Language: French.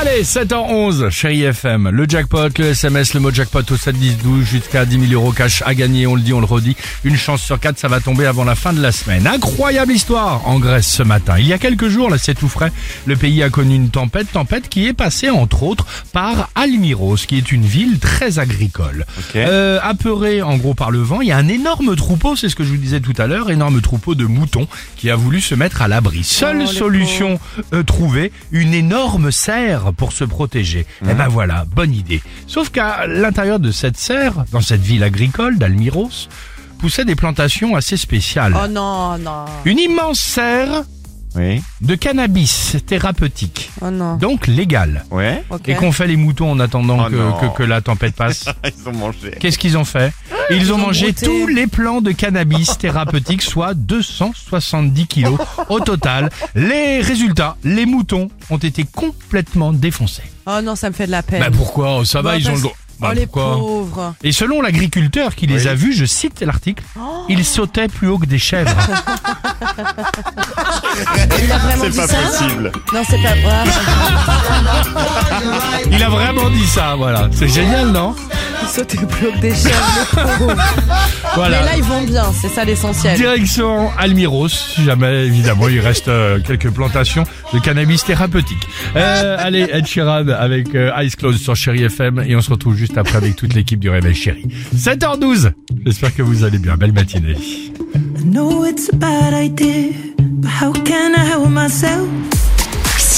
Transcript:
Allez, 7h11, chérie FM. Le jackpot, le SMS, le mot jackpot au 7 10 12 jusqu'à 10 000 euros cash à gagner. On le dit, on le redit. Une chance sur quatre, ça va tomber avant la fin de la semaine. Incroyable histoire en Grèce ce matin. Il y a quelques jours, là, c'est tout frais. Le pays a connu une tempête, tempête qui est passée entre autres par Almiros, qui est une ville très agricole. Euh, apeuré en gros par le vent, il y a un énorme troupeau, c'est ce que je vous disais tout à l'heure, énorme troupeau de moutons qui a voulu se mettre à l'abri. Seule solution euh, trouvée, une énorme serre pour se protéger. Et ben voilà, bonne idée. Sauf qu'à l'intérieur de cette serre, dans cette ville agricole d'Almiros, poussaient des plantations assez spéciales. Oh non, non. Une immense serre Oui. de cannabis thérapeutique, Oh non. donc légal. Ouais. Ok. Et qu'ont fait les moutons en attendant Oh que- que la tempête passe Ils ont mangé. Qu'est-ce qu'ils ont fait? Ils ont ont mangé brouté. tous les plants de cannabis thérapeutique, soit 270 kilos au total. Les résultats, les moutons ont été complètement défoncés. Oh non, ça me fait de la peine. Bah pourquoi Ça va, Bah, ils ont le droit. Bah oh les pourquoi pauvres. Et selon l'agriculteur qui les a vus, je cite l'article, Oh. ils sautaient plus haut que des chèvres. Il a vraiment C'est dit pas ça possible. Non, c'est pas vrai. Il a vraiment dit ça, voilà. C'est génial, non? Il sautait plus haut que des chèvres, le pauvre. Voilà. Mais là, ils vont bien, c'est ça l'essentiel. Direction Almiros, si jamais évidemment il reste euh, quelques plantations de cannabis thérapeutique. Euh, allez, Ed Sheeran avec euh, Eyes Closed sur Chéri FM et on se retrouve juste après avec toute l'équipe du Réveil Chéri. 7h12, j'espère que vous allez bien, belle matinée. know it's a bad idea, but how can I help myself?